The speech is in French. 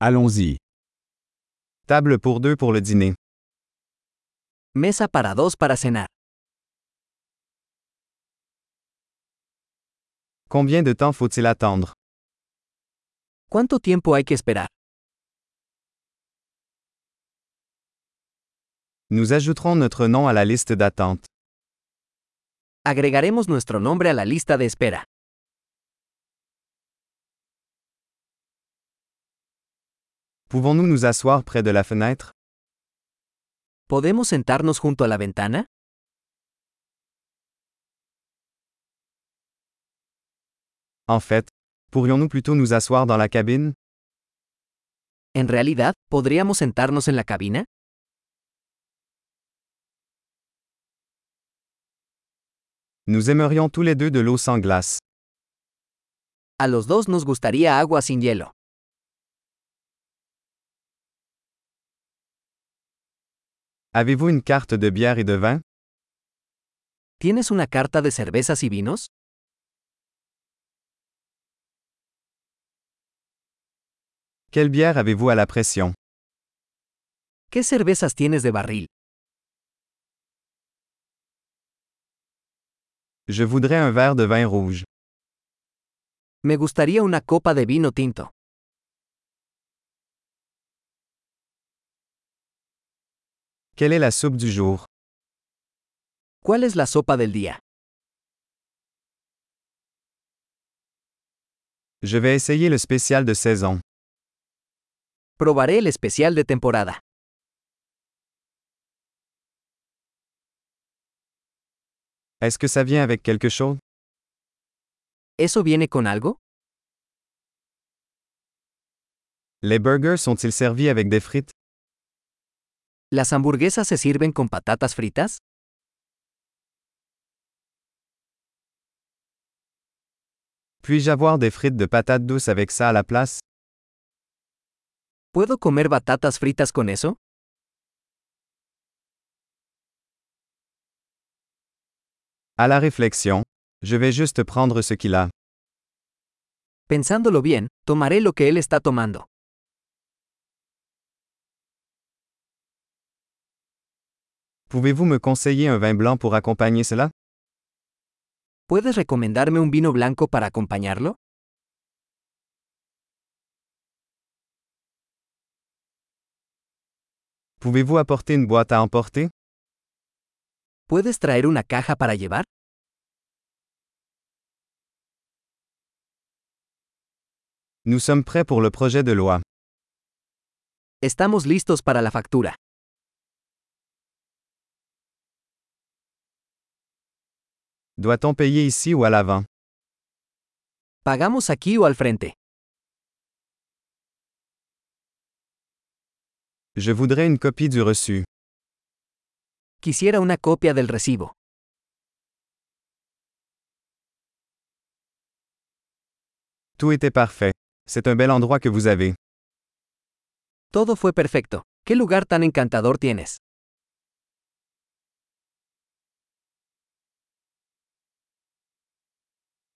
Allons-y. Table pour deux pour le dîner. Mesa para dos para cenar. Combien de temps faut-il attendre? ¿Cuánto tiempo hay que esperar? Nous ajouterons notre nom à la liste d'attente. Agregaremos nuestro nombre a la lista de espera. Pouvons-nous nous asseoir près de la fenêtre? ¿Podemos sentarnos junto a la ventana? En fait, pourrions-nous plutôt nous asseoir dans la cabine? En realidad, ¿podríamos sentarnos en la cabina? Nous aimerions tous les deux de l'eau sans glace. A los dos nos gustaría agua sin hielo. Avez-vous une carte de bière et de vin? ¿Tienes una carta de cervezas y vinos? Quelle bière avez-vous à la pression? ¿Qué cervezas tienes de barril? Je voudrais un verre de vin rouge. Me gustaría una copa de vino tinto. Quelle est la soupe du jour? ¿Cuál es la sopa del día? Je vais essayer le spécial de saison. Probaré el especial de temporada. Est-ce que ça vient avec quelque chose? ¿Eso viene con algo? Les burgers sont-ils servis avec des frites? ¿Las hamburguesas se sirven con patatas fritas? Puis-je avoir des frites de patates douces avec ça à la place? ¿Puedo comer batatas fritas con eso? À la réflexion, je vais juste prendre ce qu'il a. Pensándolo bien, tomaré lo que él está tomando. Pouvez-vous me conseiller un vin blanc pour accompagner cela? ¿Puedes recomendarme un vino blanco para acompañarlo? Pouvez-vous apporter une boîte à emporter? ¿Puedes traer una caja para llevar? Nous sommes prêts pour le projet de loi. Estamos listos para la factura. Doit-on payer ici ou à l'avant? ¿Pagamos aquí o al frente? Je voudrais une copie du reçu. Quisiera una copia del recibo. Tout était parfait. C'est un bel endroit que vous avez. Todo fue perfecto. ¿Qué lugar tan encantador tienes?